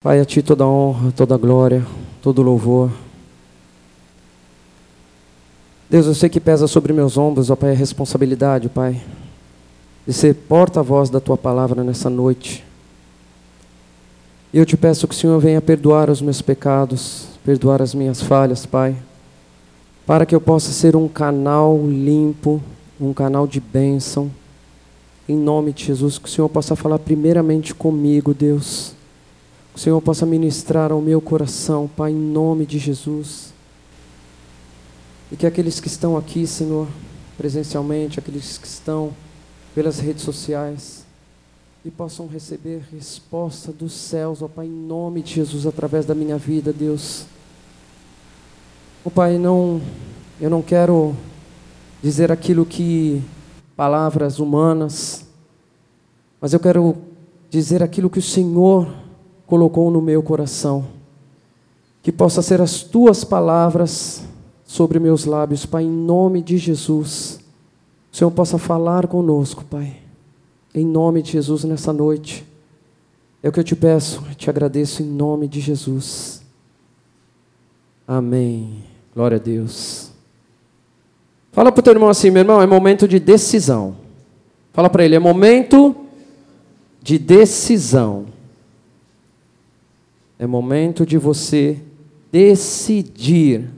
Pai, a Ti toda honra, toda glória, todo louvor. Deus, eu sei que pesa sobre meus ombros, ó Pai, a responsabilidade, Pai, de ser porta-voz da Tua palavra nessa noite. E eu te peço que o Senhor venha perdoar os meus pecados, perdoar as minhas falhas, Pai, para que eu possa ser um canal limpo, um canal de bênção, em nome de Jesus, que o Senhor possa falar primeiramente comigo, Deus o Senhor possa ministrar ao meu coração, Pai, em nome de Jesus. E que aqueles que estão aqui, Senhor, presencialmente, aqueles que estão pelas redes sociais, que possam receber resposta dos céus, ó Pai, em nome de Jesus, através da minha vida, Deus. Ó Pai, não, eu não quero dizer aquilo que palavras humanas, mas eu quero dizer aquilo que o Senhor colocou no meu coração. Que possa ser as tuas palavras sobre meus lábios, Pai, em nome de Jesus. O Senhor possa falar conosco, Pai, em nome de Jesus nessa noite. É o que eu te peço, te agradeço em nome de Jesus. Amém. Glória a Deus. Fala para o teu irmão assim, meu irmão, é momento de decisão. Fala para ele, é momento de decisão. É momento de você decidir.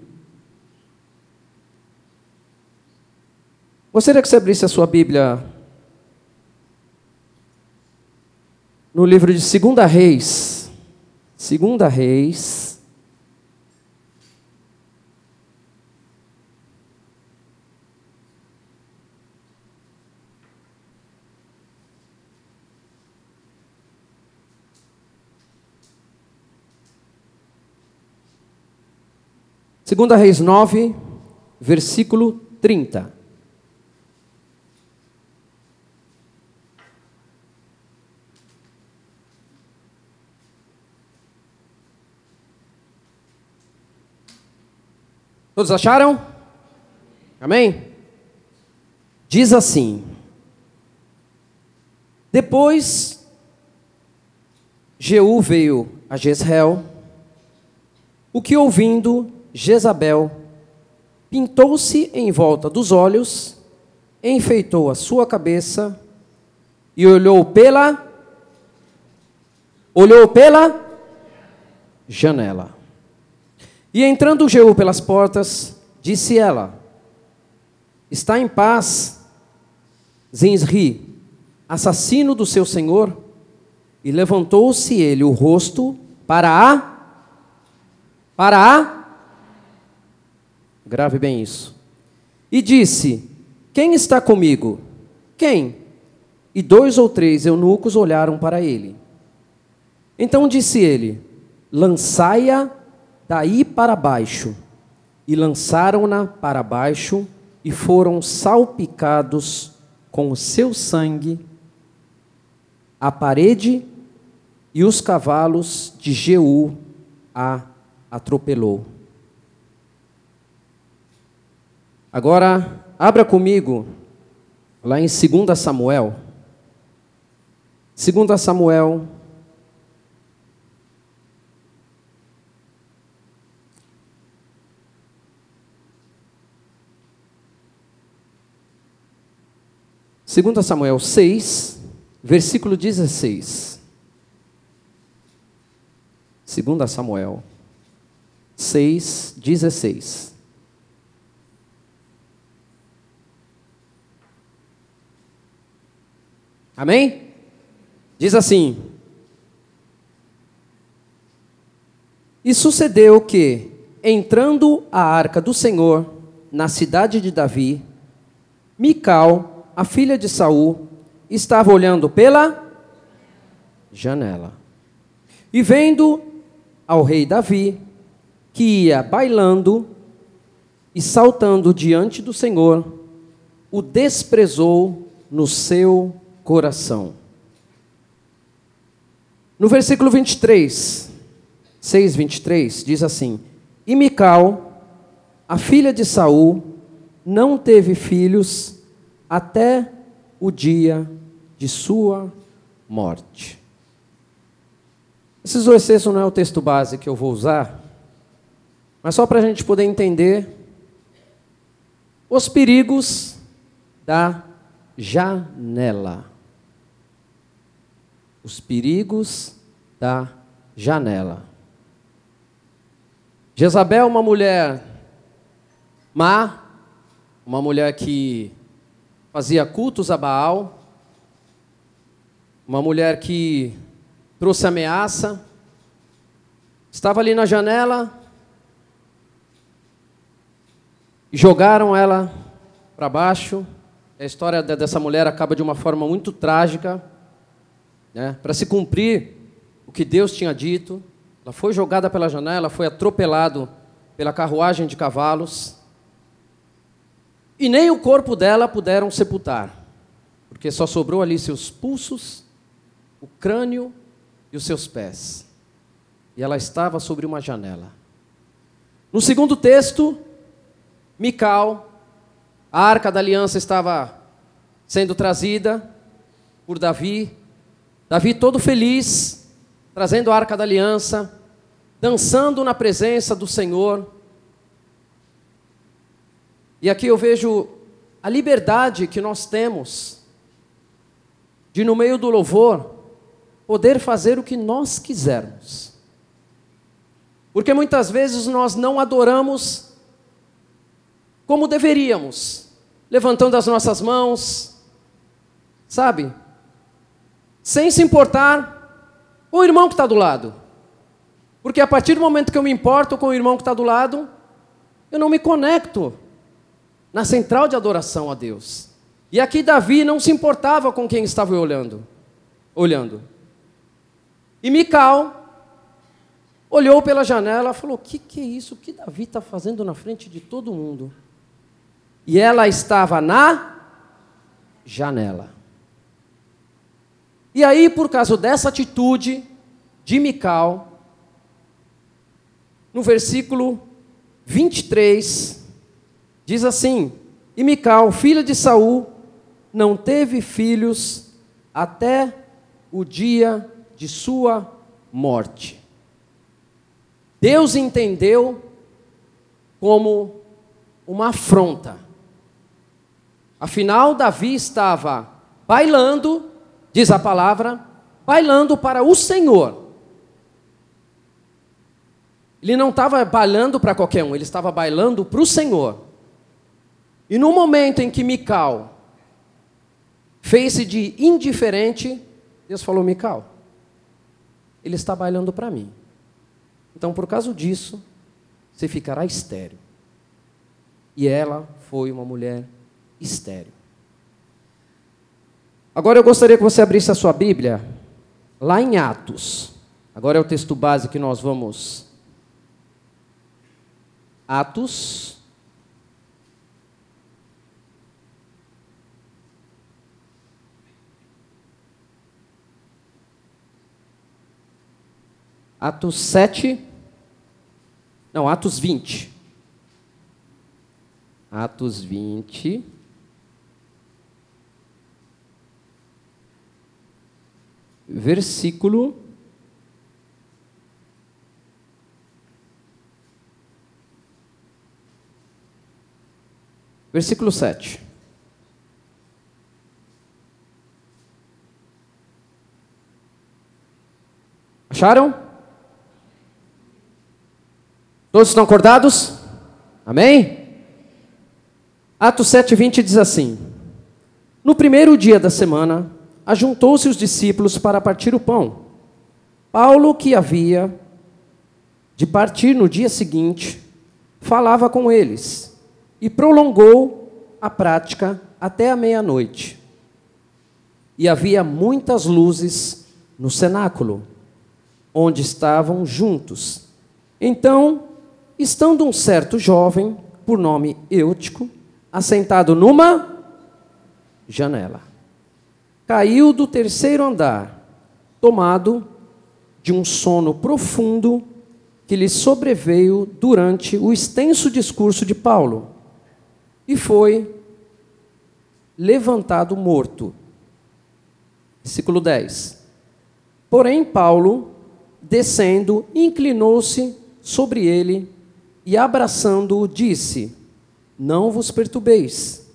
Gostaria que você abrisse a sua Bíblia no livro de Segunda Reis. Segunda Reis. Segunda Reis 9, versículo 30. Todos acharam? Amém? Diz assim: Depois Jeú veio a Jezreel, o que ouvindo Jezabel pintou-se em volta dos olhos, enfeitou a sua cabeça e olhou pela olhou pela janela. E entrando Jeú pelas portas, disse ela: Está em paz, Zinsri, assassino do seu senhor? E levantou-se ele o rosto para a para a Grave bem isso. E disse: Quem está comigo? Quem? E dois ou três eunucos olharam para ele. Então disse ele: Lançai-a daí para baixo. E lançaram-na para baixo e foram salpicados com o seu sangue a parede e os cavalos de Jeú a atropelou. Agora, abra comigo lá em 2 Samuel. 2 Samuel. Segunda Samuel 6, versículo 16. Segunda Samuel 6, 16. Amém? Diz assim: E sucedeu que, entrando a arca do Senhor na cidade de Davi, Mical, a filha de Saul, estava olhando pela janela. E vendo ao rei Davi, que ia bailando e saltando diante do Senhor, o desprezou no seu coração. No versículo 23, 6, 23, diz assim: E Mical, a filha de Saul, não teve filhos até o dia de sua morte. Esses dois textos não é o texto base que eu vou usar, mas só para a gente poder entender os perigos da janela. Os perigos da janela. Jezabel, uma mulher má, uma mulher que fazia cultos a Baal, uma mulher que trouxe ameaça, estava ali na janela, jogaram ela para baixo. A história dessa mulher acaba de uma forma muito trágica, né? para se cumprir o que Deus tinha dito. Ela foi jogada pela janela, foi atropelado pela carruagem de cavalos. E nem o corpo dela puderam sepultar, porque só sobrou ali seus pulsos, o crânio e os seus pés. E ela estava sobre uma janela. No segundo texto, Mical, a arca da aliança estava sendo trazida por Davi. Davi todo feliz, trazendo a arca da aliança, dançando na presença do Senhor. E aqui eu vejo a liberdade que nós temos de, no meio do louvor, poder fazer o que nós quisermos. Porque muitas vezes nós não adoramos como deveríamos, levantando as nossas mãos, sabe? Sem se importar com o irmão que está do lado. Porque a partir do momento que eu me importo com o irmão que está do lado, eu não me conecto na central de adoração a Deus. E aqui Davi não se importava com quem estava olhando. Olhando. E Mical olhou pela janela e falou: O que, que é isso? O que Davi está fazendo na frente de todo mundo? E ela estava na janela. E aí, por causa dessa atitude de Mical, no versículo 23, diz assim: E Mical, filha de Saul, não teve filhos até o dia de sua morte. Deus entendeu como uma afronta. Afinal, Davi estava bailando, diz a palavra, bailando para o Senhor. Ele não estava bailando para qualquer um, ele estava bailando para o Senhor. E no momento em que Mical fez-se de indiferente, Deus falou: Mical, ele está bailando para mim. Então, por causa disso, você ficará estéreo. E ela foi uma mulher estéreo. Agora eu gostaria que você abrisse a sua Bíblia lá em Atos. Agora é o texto base que nós vamos. Atos Atos 7. Não, Atos 20. Atos 20. Versículo. Versículo 7. Acharam? Todos estão acordados? Amém? Atos 7,20 diz assim: No primeiro dia da semana, ajuntou-se os discípulos para partir o pão. Paulo, que havia de partir no dia seguinte, falava com eles e prolongou a prática até a meia-noite. E havia muitas luzes no cenáculo, onde estavam juntos. Então estando um certo jovem, por nome Eutico, assentado numa janela. Caiu do terceiro andar, tomado de um sono profundo que lhe sobreveio durante o extenso discurso de Paulo, e foi levantado morto. Versículo 10. Porém, Paulo descendo, inclinou-se sobre ele e, abraçando-o, disse: Não vos perturbeis,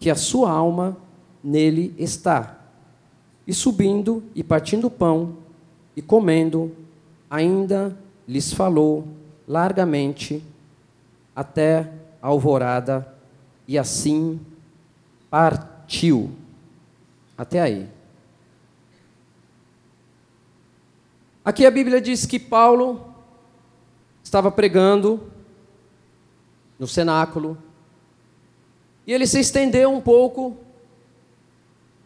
que a sua alma nele está. E subindo e partindo o pão e comendo, ainda lhes falou largamente até a alvorada, e assim partiu. Até aí. Aqui a Bíblia diz que Paulo estava pregando no cenáculo e ele se estendeu um pouco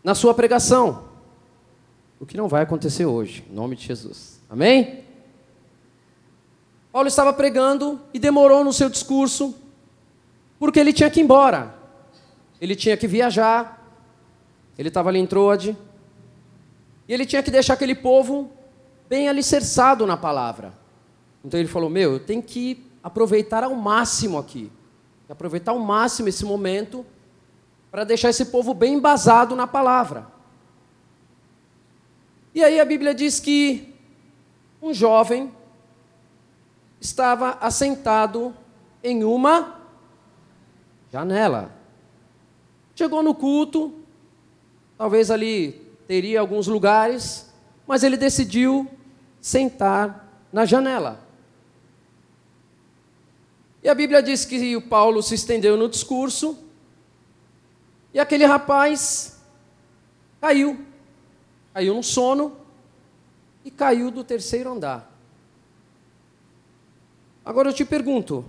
na sua pregação, o que não vai acontecer hoje, em nome de Jesus. Amém? Paulo estava pregando e demorou no seu discurso, porque ele tinha que ir embora, ele tinha que viajar, ele estava ali em Troade, e ele tinha que deixar aquele povo bem alicerçado na palavra. Então ele falou: Meu, eu tenho que aproveitar ao máximo aqui, aproveitar ao máximo esse momento, para deixar esse povo bem embasado na palavra. E aí a Bíblia diz que um jovem estava assentado em uma janela. Chegou no culto, talvez ali teria alguns lugares, mas ele decidiu sentar na janela. E a Bíblia diz que o Paulo se estendeu no discurso, e aquele rapaz caiu. Caiu no sono e caiu do terceiro andar. Agora eu te pergunto: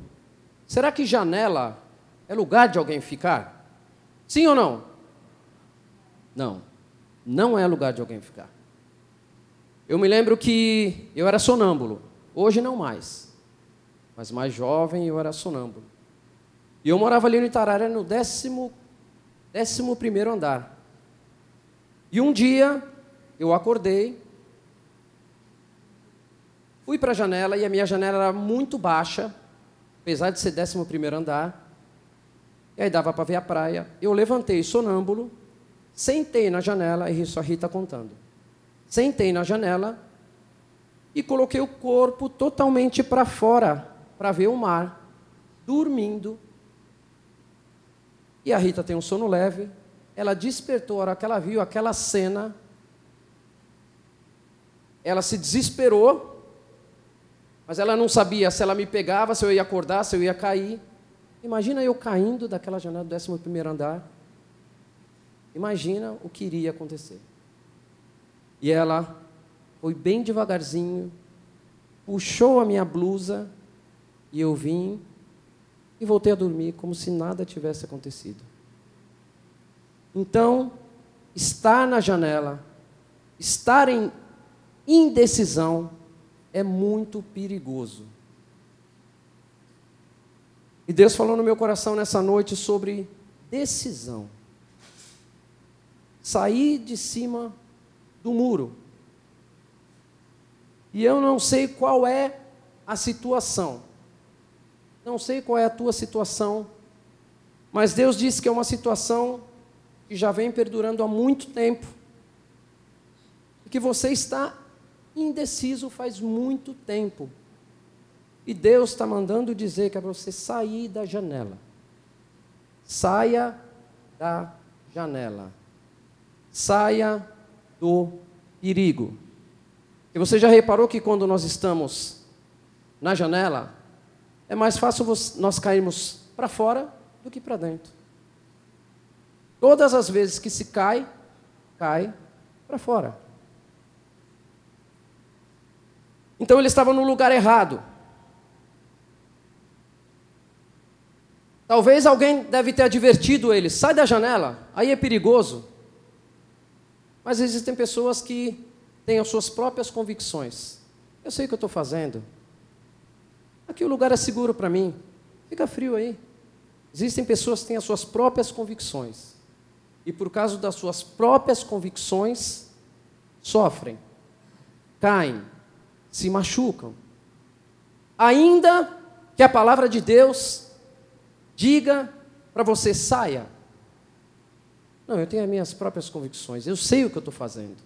será que janela é lugar de alguém ficar? Sim ou não? Não, não é lugar de alguém ficar. Eu me lembro que eu era sonâmbulo, hoje não mais, mas mais jovem eu era sonâmbulo. E eu morava ali no Itararé no décimo, décimo primeiro andar. E um dia eu acordei, fui para a janela e a minha janela era muito baixa, apesar de ser décimo primeiro andar. E aí dava para ver a praia. Eu levantei sonâmbulo, sentei na janela, e isso a Rita contando. Sentei na janela e coloquei o corpo totalmente para fora, para ver o mar, dormindo. E a Rita tem um sono leve. Ela despertou a hora que ela viu aquela cena. Ela se desesperou, mas ela não sabia se ela me pegava, se eu ia acordar, se eu ia cair. Imagina eu caindo daquela janela do 11 primeiro andar. Imagina o que iria acontecer. E ela foi bem devagarzinho, puxou a minha blusa e eu vim e voltei a dormir como se nada tivesse acontecido. Então, estar na janela, estar em indecisão é muito perigoso. E Deus falou no meu coração nessa noite sobre decisão. Sair de cima do muro. E eu não sei qual é a situação. Não sei qual é a tua situação. Mas Deus disse que é uma situação que já vem perdurando há muito tempo. E que você está indeciso faz muito tempo. E Deus está mandando dizer que é para você sair da janela. Saia da janela. Saia do perigo. E você já reparou que quando nós estamos na janela, é mais fácil nós cairmos para fora do que para dentro. Todas as vezes que se cai, cai para fora. Então ele estava no lugar errado. Talvez alguém deve ter advertido ele, sai da janela, aí é perigoso. Mas existem pessoas que têm as suas próprias convicções. Eu sei o que eu estou fazendo. Aqui o lugar é seguro para mim. Fica frio aí. Existem pessoas que têm as suas próprias convicções. E por causa das suas próprias convicções, sofrem, caem, se machucam. Ainda que a palavra de Deus diga para você saia. Não, eu tenho as minhas próprias convicções, eu sei o que eu estou fazendo.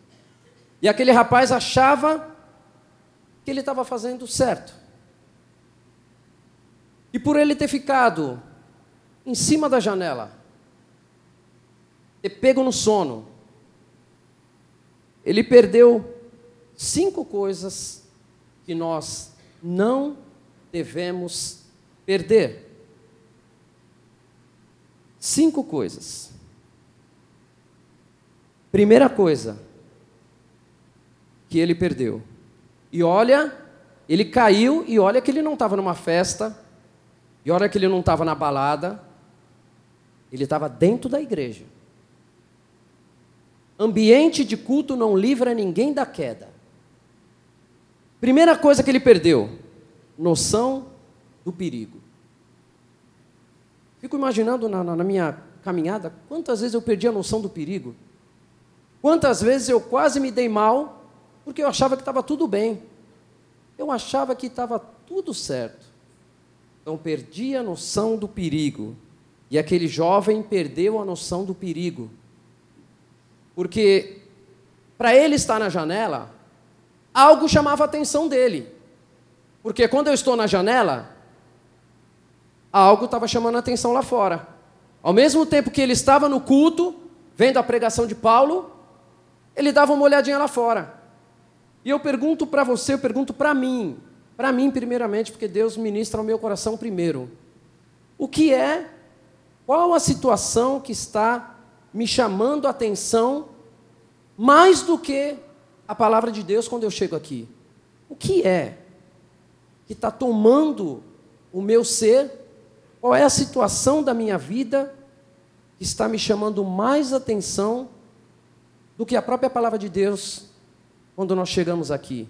E aquele rapaz achava que ele estava fazendo certo. E por ele ter ficado em cima da janela, ter pego no sono, ele perdeu cinco coisas que nós não devemos perder. Cinco coisas. Primeira coisa que ele perdeu. E olha, ele caiu e olha que ele não estava numa festa, e olha que ele não estava na balada, ele estava dentro da igreja. Ambiente de culto não livra ninguém da queda. Primeira coisa que ele perdeu: noção do perigo. Fico imaginando na, na, minha caminhada quantas vezes eu perdi a noção do perigo. Quantas vezes eu quase me dei mal porque eu achava que estava tudo bem. Eu achava que estava tudo certo. Então perdi a noção do perigo. E aquele jovem perdeu a noção do perigo. Porque para ele estar na janela, algo chamava a atenção dele. Porque quando eu estou na janela, algo estava chamando a atenção lá fora. Ao mesmo tempo que ele estava no culto, vendo a pregação de Paulo, ele dava uma olhadinha lá fora. E eu pergunto para você, eu pergunto para mim, para mim primeiramente, porque Deus ministra ao meu coração primeiro. O que é, qual a situação que está me chamando a atenção mais do que a palavra de Deus quando eu chego aqui? O que é que está tomando o meu ser? Qual é a situação da minha vida que está me chamando mais atenção do que a própria palavra de Deus quando nós chegamos aqui?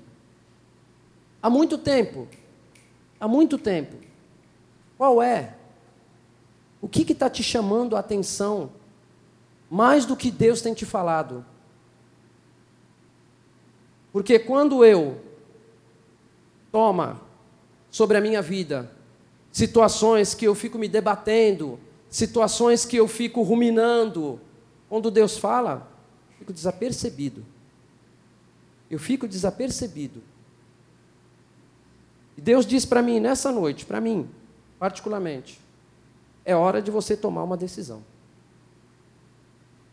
Há muito tempo, há muito tempo, qual é? O que está te chamando a atenção mais do que Deus tem te falado? Porque quando eu toma sobre a minha vida, situações que eu fico me debatendo, situações que eu fico ruminando. Quando Deus fala, eu fico desapercebido. Eu fico desapercebido. E Deus diz para mim nessa noite, para mim, particularmente, é hora de você tomar uma decisão.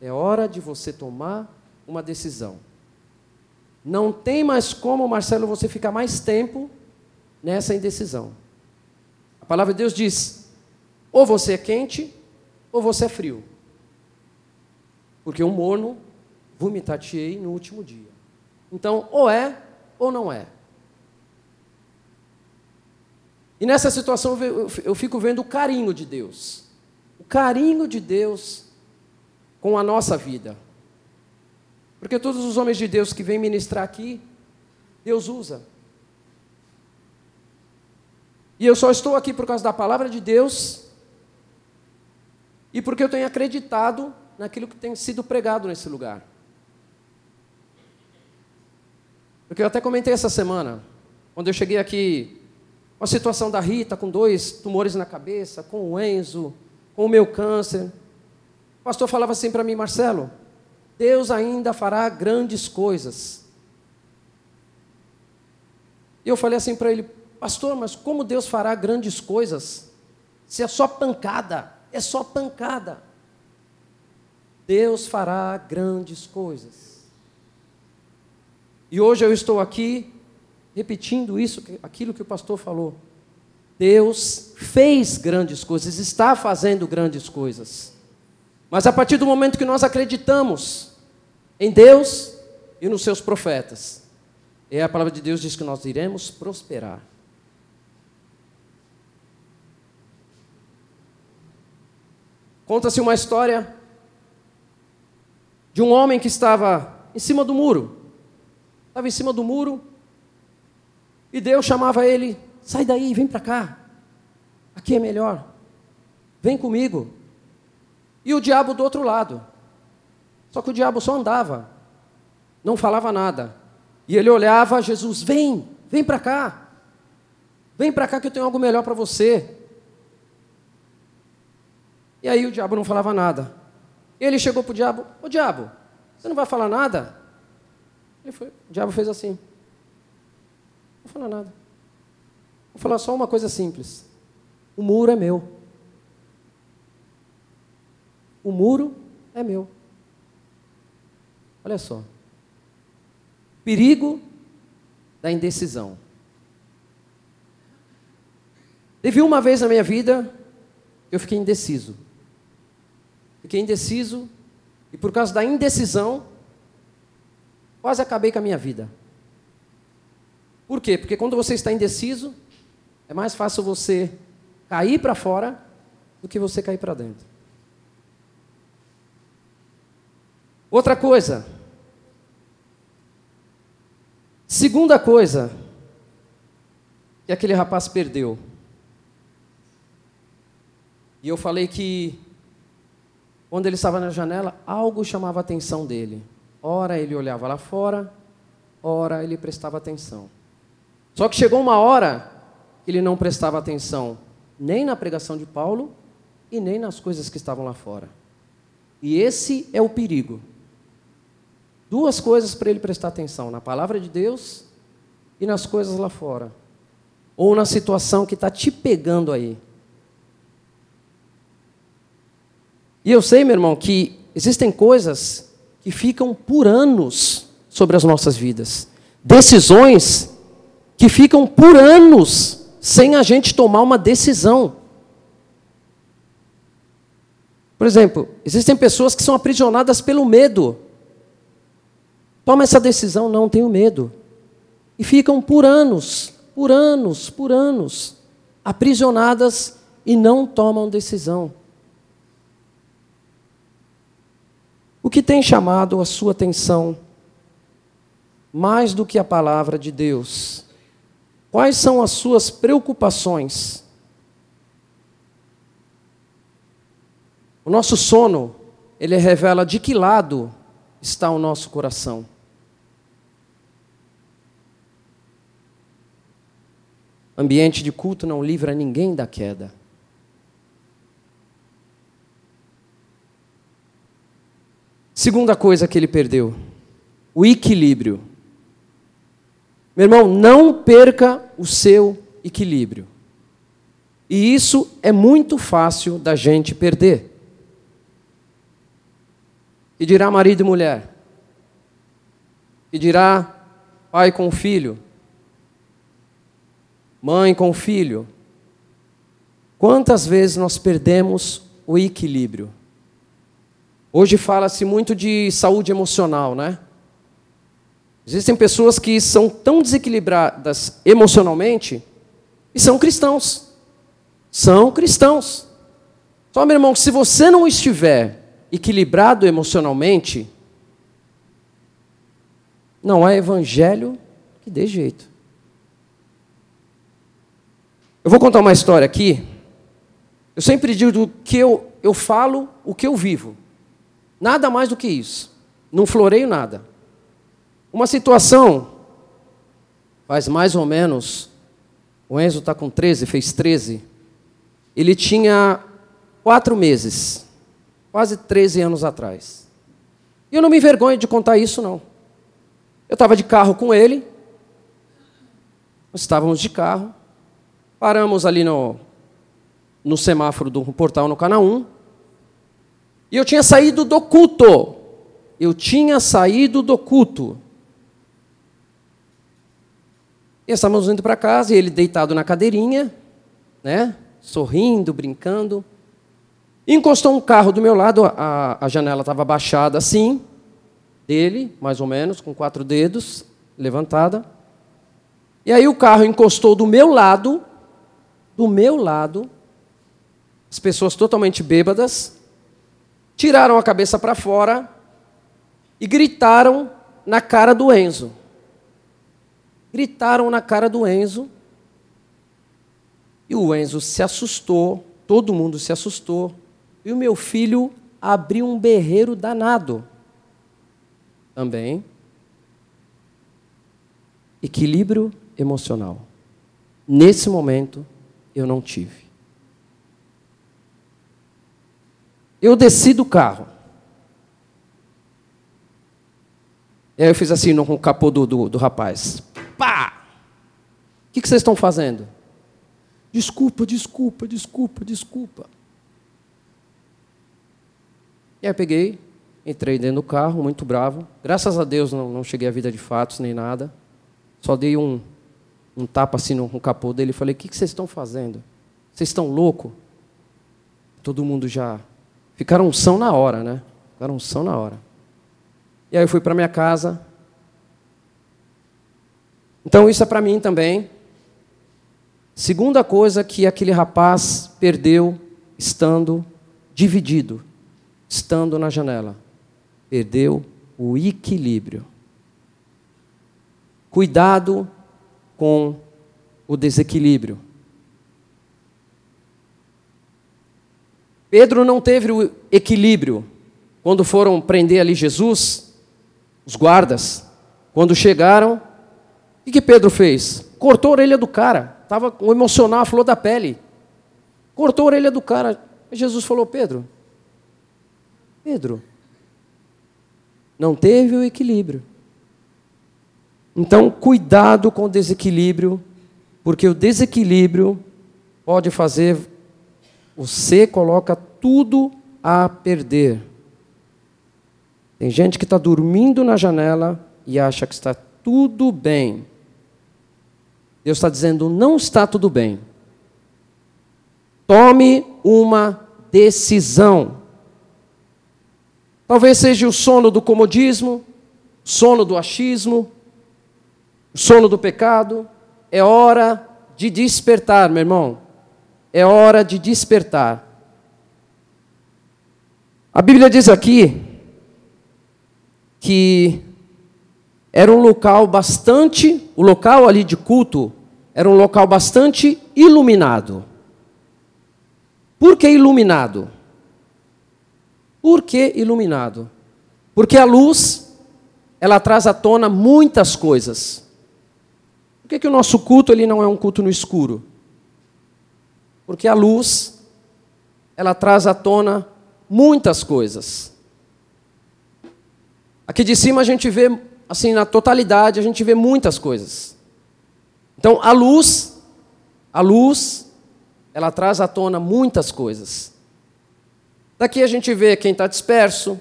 É hora de você tomar uma decisão. Não tem mais como, Marcelo, você ficar mais tempo nessa indecisão. A palavra de Deus diz: ou você é quente, ou você é frio. Porque o morno vomitar-te-ei no último dia. Então, ou é, ou não é. E nessa situação eu fico vendo o carinho de Deus. O carinho de Deus com a nossa vida. Porque todos os homens de Deus que vêm ministrar aqui, Deus usa. E eu só estou aqui por causa da palavra de Deus e porque eu tenho acreditado naquilo que tem sido pregado nesse lugar. Porque eu até comentei essa semana, quando eu cheguei aqui, a situação da Rita com dois tumores na cabeça, com o Enzo, com o meu câncer. O pastor falava assim para mim, Marcelo, Deus ainda fará grandes coisas. E eu falei assim para ele, Pastor, mas como Deus fará grandes coisas se é só pancada? É só pancada. Deus fará grandes coisas. E hoje eu estou aqui repetindo isso, aquilo que o pastor falou. Deus fez grandes coisas, está fazendo grandes coisas. Mas a partir do momento que nós acreditamos em Deus e nos seus profetas, é a palavra de Deus diz que nós iremos prosperar. Conta-se uma história de um homem que estava em cima do muro. Estava em cima do muro e Deus chamava ele: sai daí, vem para cá. Aqui é melhor. Vem comigo. E o diabo do outro lado. Só que o diabo só andava, não falava nada. E ele olhava Jesus: vem, vem para cá. Vem para cá que eu tenho algo melhor para você. E aí o diabo não falava nada. Ele chegou para o diabo: Ô diabo, você não vai falar nada? Ele foi, o diabo fez assim. Não vou falar nada. Vou falar só uma coisa simples. O muro é meu. O muro é meu. Olha só. Perigo da indecisão. Teve uma vez na minha vida eu fiquei indeciso. Fiquei indeciso e por causa da indecisão quase acabei com a minha vida. Por quê? Porque quando você está indeciso, é mais fácil você cair para fora do que você cair para dentro. Outra coisa. Segunda coisa que aquele rapaz perdeu. E eu falei que quando ele estava na janela, algo chamava a atenção dele. Ora ele olhava lá fora, ora ele prestava atenção. Só que chegou uma hora que ele não prestava atenção nem na pregação de Paulo e nem nas coisas que estavam lá fora. E esse é o perigo. Duas coisas para ele prestar atenção: na palavra de Deus e nas coisas lá fora. Ou na situação que está te pegando aí. E eu sei, meu irmão, que existem coisas que ficam por anos sobre as nossas vidas. Decisões que ficam por anos sem a gente tomar uma decisão. Por exemplo, existem pessoas que são aprisionadas pelo medo. Toma essa decisão, não tenho medo. E ficam por anos, por anos, por anos, aprisionadas e não tomam decisão. O que tem chamado a sua atenção mais do que a palavra de Deus? Quais são as suas preocupações? O nosso sono, ele revela de que lado está o nosso coração. Ambiente de culto não livra ninguém da queda. Segunda coisa que ele perdeu: o equilíbrio. Meu irmão, não perca o seu equilíbrio. E isso é muito fácil da gente perder. E dirá marido e mulher. E dirá pai com filho. Mãe com filho. Quantas vezes nós perdemos o equilíbrio? Hoje fala-se muito de saúde emocional, né? Existem pessoas que são tão desequilibradas emocionalmente e são cristãos. São cristãos. Só, meu irmão, se você não estiver equilibrado emocionalmente, não há evangelho que dê jeito. Eu vou contar uma história aqui. Eu sempre digo que eu, eu falo o que eu vivo. Nada mais do que isso. Não floreio nada. Uma situação, faz mais ou menos, o Enzo está com 13, fez 13. Ele tinha quatro meses, quase 13 anos atrás. E eu não me envergonho de contar isso, não. Eu estava de carro com ele, estávamos de carro, paramos ali no, no semáforo do portal no canal 1, e eu tinha saído do culto. Eu tinha saído do culto. E estávamos indo para casa, e ele deitado na cadeirinha, né? Sorrindo, brincando. Encostou um carro do meu lado, a, a janela estava baixada assim, dele, mais ou menos, com quatro dedos, levantada. E aí o carro encostou do meu lado, do meu lado, as pessoas totalmente bêbadas, tiraram a cabeça para fora e gritaram na cara do Enzo. Gritaram na cara do Enzo. E o Enzo se assustou, todo mundo se assustou. E o meu filho abriu um berreiro danado. Também. Equilíbrio emocional. Nesse momento, eu não tive. Eu desci do carro. E aí eu fiz assim no capô do, do, do rapaz. Pá! que, que vocês estão fazendo? Desculpa, desculpa, desculpa, desculpa. E aí eu peguei, entrei dentro do carro, muito bravo. Graças a Deus não, não cheguei à vida de fatos nem nada. Só dei um, um tapa assim no, no capô dele e falei: O que, que vocês estão fazendo? Vocês estão loucos? Todo mundo já. Ficaram são na hora, né? Ficaram são na hora. E aí eu fui para minha casa. Então isso é para mim também. Segunda coisa que aquele rapaz perdeu estando dividido, estando na janela. Perdeu o equilíbrio. Cuidado com o desequilíbrio. Pedro não teve o equilíbrio quando foram prender ali Jesus, os guardas, quando chegaram, o que Pedro fez? Cortou a orelha do cara, estava um emocional, falou da pele. Cortou a orelha do cara. Jesus falou: Pedro, Pedro, não teve o equilíbrio. Então, cuidado com o desequilíbrio, porque o desequilíbrio pode fazer você coloca tudo a perder. Tem gente que está dormindo na janela e acha que está tudo bem. Deus está dizendo: não está tudo bem. Tome uma decisão. Talvez seja o sono do comodismo, sono do achismo, o sono do pecado. É hora de despertar, meu irmão. É hora de despertar. A Bíblia diz aqui que era um local bastante, o local ali de culto era um local bastante iluminado. Por que iluminado? Por que iluminado? Porque a luz, ela traz à tona muitas coisas. Por que, que o nosso culto ele não é um culto no escuro? Porque a luz, ela traz à tona muitas coisas. Aqui de cima a gente vê, assim, na totalidade, a gente vê muitas coisas. Então, a luz, a luz, ela traz à tona muitas coisas. Daqui a gente vê quem está disperso,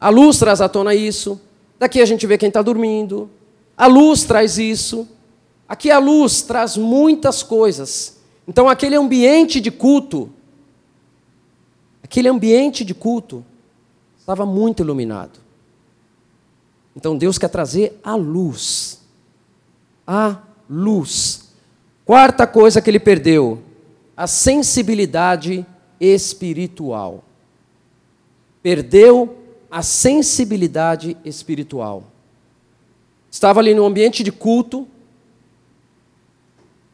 a luz traz à tona isso. Daqui a gente vê quem está dormindo, a luz traz isso. Aqui a luz traz muitas coisas. Então, aquele ambiente de culto, aquele ambiente de culto, estava muito iluminado. Então, Deus quer trazer a luz. A luz. Quarta coisa que ele perdeu: a sensibilidade espiritual. Perdeu a sensibilidade espiritual. Estava ali no ambiente de culto.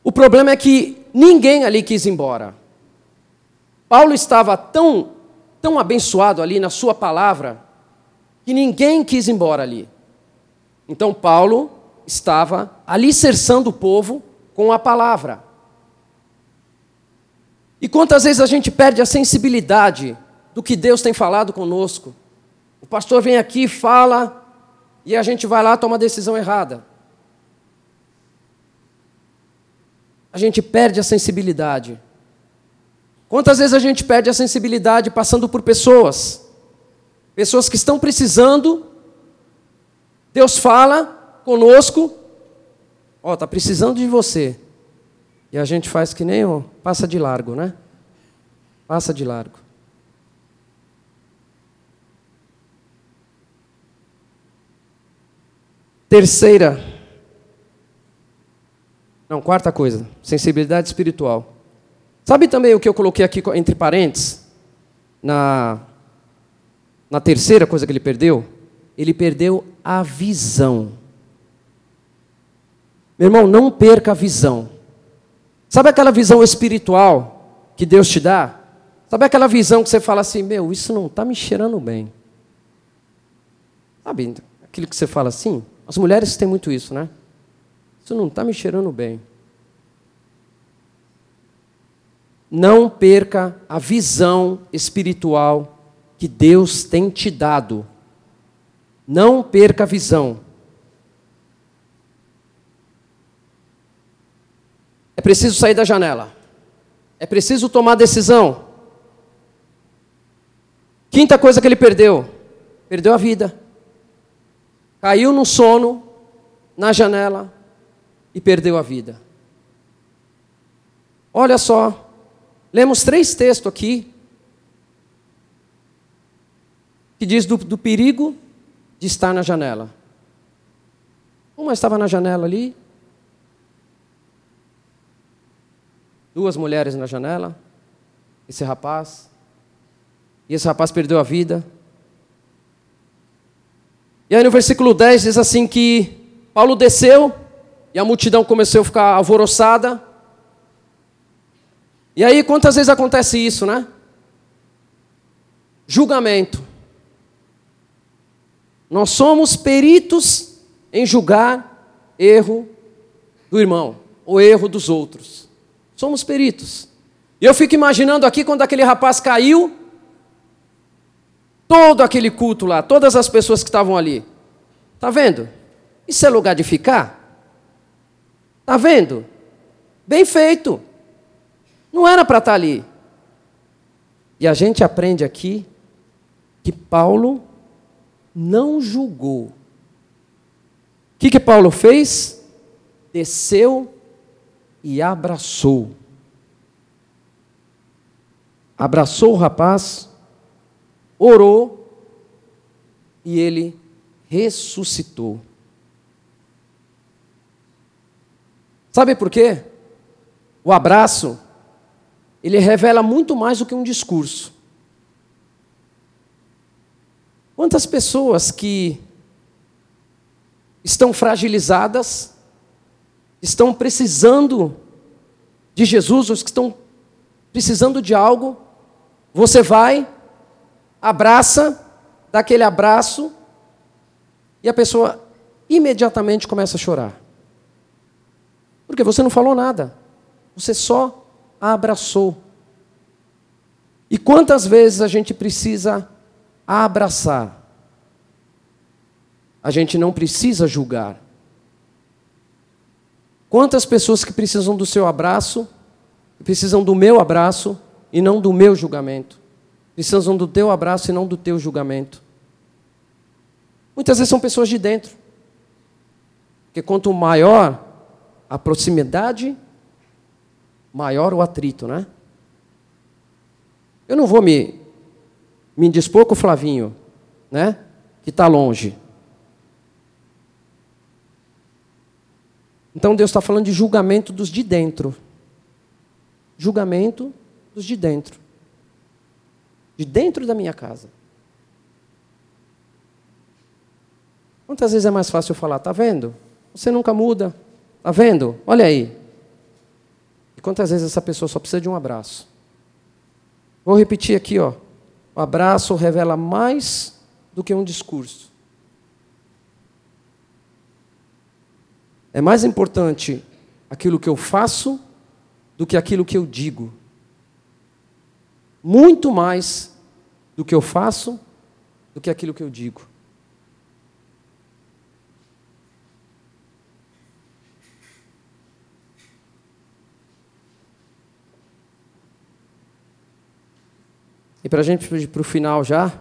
O problema é que Ninguém ali quis ir embora. Paulo estava tão, tão abençoado ali na sua palavra que ninguém quis ir embora ali. Então Paulo estava alicerçando o povo com a palavra. E quantas vezes a gente perde a sensibilidade do que Deus tem falado conosco? O pastor vem aqui, fala, e a gente vai lá toma a decisão errada. a gente perde a sensibilidade. Quantas vezes a gente perde a sensibilidade passando por pessoas, pessoas que estão precisando, Deus fala conosco, ó, oh, tá precisando de você. E a gente faz que nem, ó, passa de largo, né? Passa de largo. Terceira não, quarta coisa, sensibilidade espiritual. Sabe também o que eu coloquei aqui entre parênteses? Na, na terceira coisa que ele perdeu? Ele perdeu a visão. Meu irmão, não perca a visão. Sabe aquela visão espiritual que Deus te dá? Sabe aquela visão que você fala assim, meu, isso não está me cheirando bem. Sabe aquilo que você fala assim? As mulheres têm muito isso, né? Isso não está me cheirando bem. Não perca a visão espiritual que Deus tem te dado. Não perca a visão. É preciso sair da janela. É preciso tomar decisão. Quinta coisa que ele perdeu: perdeu a vida. Caiu no sono, na janela e perdeu a vida. Olha só, lemos três textos aqui que diz do, do perigo de estar na janela. Uma estava na janela ali, duas mulheres na janela, esse rapaz, e esse rapaz perdeu a vida. E aí no versículo 10 diz assim que Paulo desceu e a multidão começou a ficar alvoroçada. E aí quantas vezes acontece isso, né? Julgamento. Nós somos peritos em julgar erro do irmão ou erro dos outros. Somos peritos. E eu fico imaginando aqui quando aquele rapaz caiu, todo aquele culto lá, todas as pessoas que estavam ali. Tá vendo? Isso é lugar de ficar? Tá vendo? Bem feito. Não era para estar tá ali. E a gente aprende aqui que Paulo não julgou. O que, que Paulo fez? Desceu e abraçou. Abraçou o rapaz, orou e ele ressuscitou. Sabe por quê? O abraço, ele revela muito mais do que um discurso. Quantas pessoas que estão fragilizadas, estão precisando de Jesus, ou que estão precisando de algo, você vai, abraça, dá aquele abraço, e a pessoa imediatamente começa a chorar. Porque você não falou nada, você só a abraçou. E quantas vezes a gente precisa abraçar. A gente não precisa julgar. Quantas pessoas que precisam do seu abraço, precisam do meu abraço e não do meu julgamento. Precisam do teu abraço e não do teu julgamento. Muitas vezes são pessoas de dentro. Porque quanto maior a proximidade, maior o atrito, né? Eu não vou me me indispor com o Flavinho, né? Que está longe. Então Deus está falando de julgamento dos de dentro. Julgamento dos de dentro. De dentro da minha casa. Quantas vezes é mais fácil falar, tá vendo? Você nunca muda. Tá vendo? Olha aí. E quantas vezes essa pessoa só precisa de um abraço? Vou repetir aqui, ó. O abraço revela mais do que um discurso. É mais importante aquilo que eu faço do que aquilo que eu digo. Muito mais do que eu faço do que aquilo que eu digo. E para a gente ir para o final já.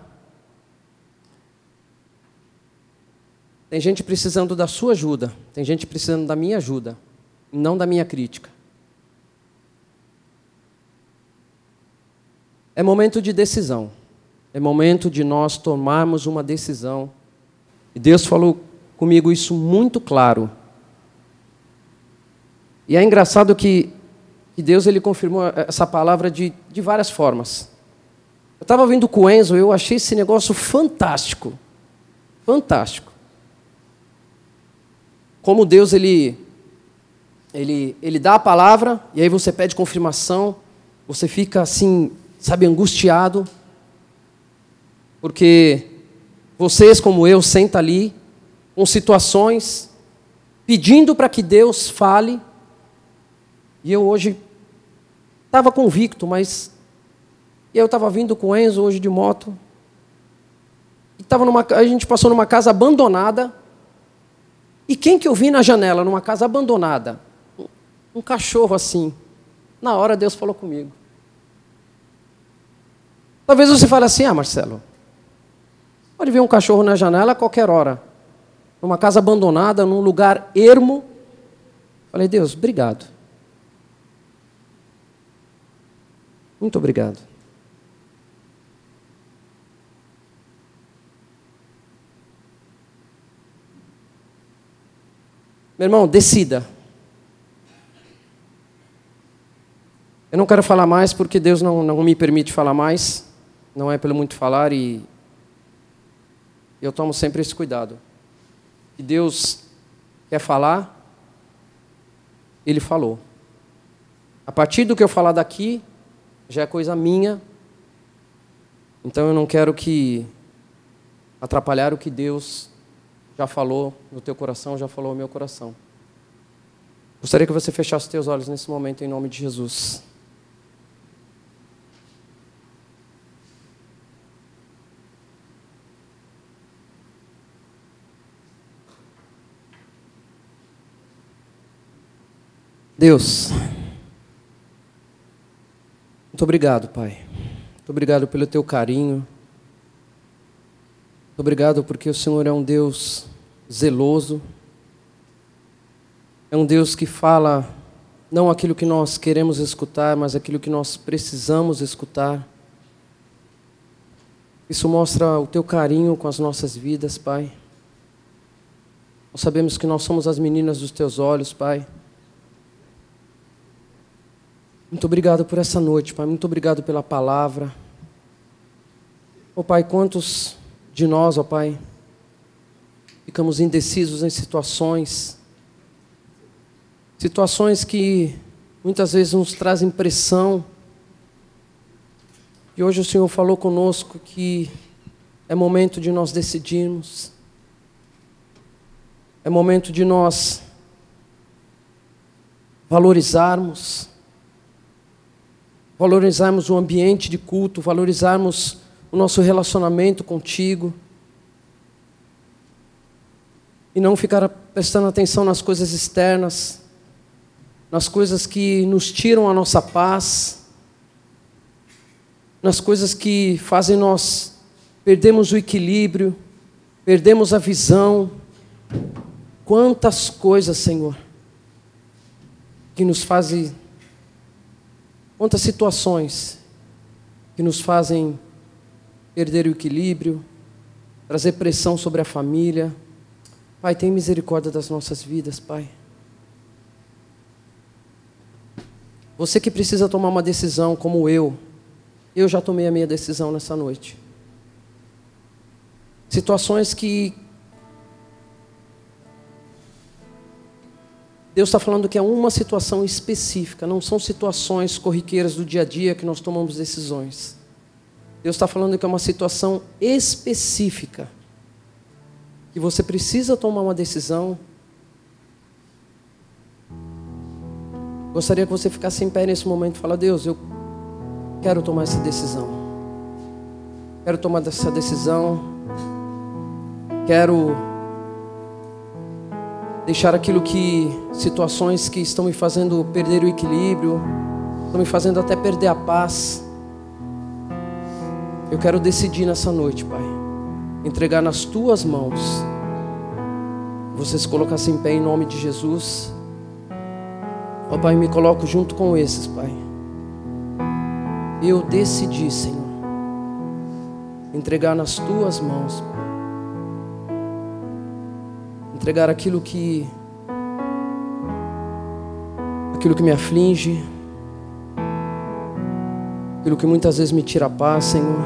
Tem gente precisando da sua ajuda, tem gente precisando da minha ajuda, não da minha crítica. É momento de decisão. É momento de nós tomarmos uma decisão. E Deus falou comigo isso muito claro. E é engraçado que, que Deus ele confirmou essa palavra de, de várias formas. Eu estava vendo com o Enzo, eu achei esse negócio fantástico. Fantástico. Como Deus ele, ele, ele dá a palavra, e aí você pede confirmação, você fica assim, sabe, angustiado, porque vocês, como eu, senta ali, com situações, pedindo para que Deus fale, e eu hoje estava convicto, mas eu estava vindo com o Enzo hoje de moto. E tava numa, a gente passou numa casa abandonada. E quem que eu vi na janela, numa casa abandonada? um cachorro assim. Na hora Deus falou comigo. Talvez você fale assim, ah, Marcelo, pode ver um cachorro na janela a qualquer hora. Numa casa abandonada, num lugar ermo. Falei, Deus, obrigado. Muito obrigado. Meu irmão, decida. Eu não quero falar mais porque Deus não, não me permite falar mais. Não é pelo muito falar e eu tomo sempre esse cuidado. Que Deus quer falar, Ele falou. A partir do que eu falar daqui, já é coisa minha. Então eu não quero que atrapalhar o que Deus já falou no teu coração, já falou no meu coração. Gostaria que você fechasse os teus olhos nesse momento em nome de Jesus. Deus, muito obrigado, Pai. Muito obrigado pelo teu carinho. Muito obrigado porque o Senhor é um Deus zeloso. É um Deus que fala não aquilo que nós queremos escutar, mas aquilo que nós precisamos escutar. Isso mostra o teu carinho com as nossas vidas, Pai. Nós sabemos que nós somos as meninas dos teus olhos, Pai. Muito obrigado por essa noite, Pai. Muito obrigado pela palavra. Ó oh, Pai, quantos de nós, ó oh, Pai, ficamos indecisos em situações, situações que muitas vezes nos trazem pressão. E hoje o Senhor falou conosco que é momento de nós decidirmos, é momento de nós valorizarmos valorizarmos o ambiente de culto, valorizarmos o nosso relacionamento contigo. E não ficar prestando atenção nas coisas externas, nas coisas que nos tiram a nossa paz, nas coisas que fazem nós perdemos o equilíbrio, perdemos a visão. Quantas coisas, Senhor, que nos fazem Quantas situações que nos fazem perder o equilíbrio, trazer pressão sobre a família. Pai, tem misericórdia das nossas vidas, Pai. Você que precisa tomar uma decisão como eu, eu já tomei a minha decisão nessa noite. Situações que Deus está falando que é uma situação específica, não são situações corriqueiras do dia a dia que nós tomamos decisões. Deus está falando que é uma situação específica, que você precisa tomar uma decisão. Gostaria que você ficasse em pé nesse momento e falasse: Deus, eu quero tomar essa decisão. Quero tomar essa decisão. Quero deixar aquilo que situações que estão me fazendo perder o equilíbrio, estão me fazendo até perder a paz. Eu quero decidir nessa noite, Pai, entregar nas tuas mãos. Você se colocasse em pé em nome de Jesus. Ó Pai, me coloco junto com esses, Pai. Eu decidi, Senhor, entregar nas tuas mãos, Pai entregar aquilo que aquilo que me aflige, aquilo que muitas vezes me tira a paz, Senhor.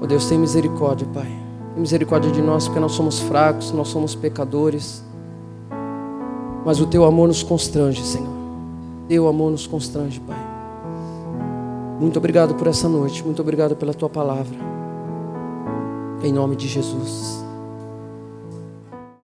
Oh Deus, tem misericórdia, Pai. Tem misericórdia de nós, porque nós somos fracos, nós somos pecadores. Mas o teu amor nos constrange, Senhor. Teu amor nos constrange, Pai. Muito obrigado por essa noite, muito obrigado pela tua palavra. Em nome de Jesus.